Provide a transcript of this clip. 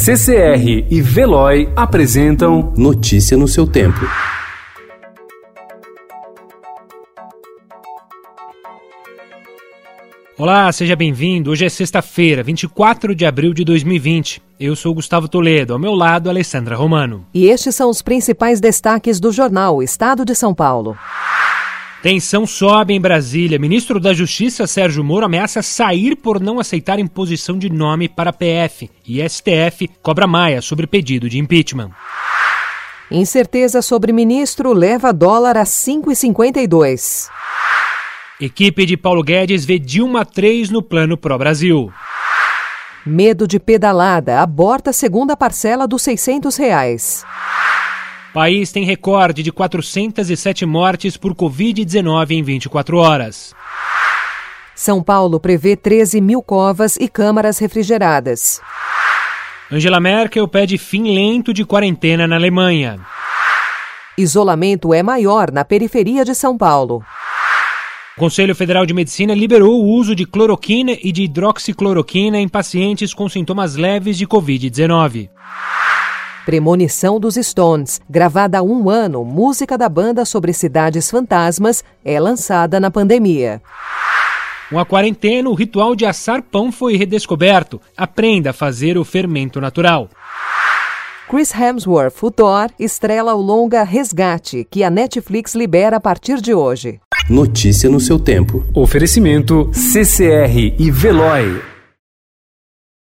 CCR e Veloy apresentam Notícia no seu tempo. Olá, seja bem-vindo. Hoje é sexta-feira, 24 de abril de 2020. Eu sou Gustavo Toledo, ao meu lado, Alessandra Romano. E estes são os principais destaques do jornal Estado de São Paulo. Tensão sobe em Brasília. Ministro da Justiça Sérgio Moro ameaça sair por não aceitar imposição de nome para PF. E STF cobra Maia sobre pedido de impeachment. Incerteza sobre ministro leva dólar a 5,52. Equipe de Paulo Guedes vê Dilma 3 no plano Pro Brasil. Medo de pedalada aborta a segunda parcela dos 600 reais. País tem recorde de 407 mortes por Covid-19 em 24 horas. São Paulo prevê 13 mil covas e câmaras refrigeradas. Angela Merkel pede fim lento de quarentena na Alemanha. Isolamento é maior na periferia de São Paulo. O Conselho Federal de Medicina liberou o uso de cloroquina e de hidroxicloroquina em pacientes com sintomas leves de Covid-19. Premonição dos Stones, gravada há um ano, música da banda sobre cidades fantasmas, é lançada na pandemia. Com a quarentena, o ritual de assar pão foi redescoberto. Aprenda a fazer o fermento natural. Chris Hemsworth, o Thor, estrela o longa Resgate, que a Netflix libera a partir de hoje. Notícia no seu tempo. Oferecimento CCR e Veloy.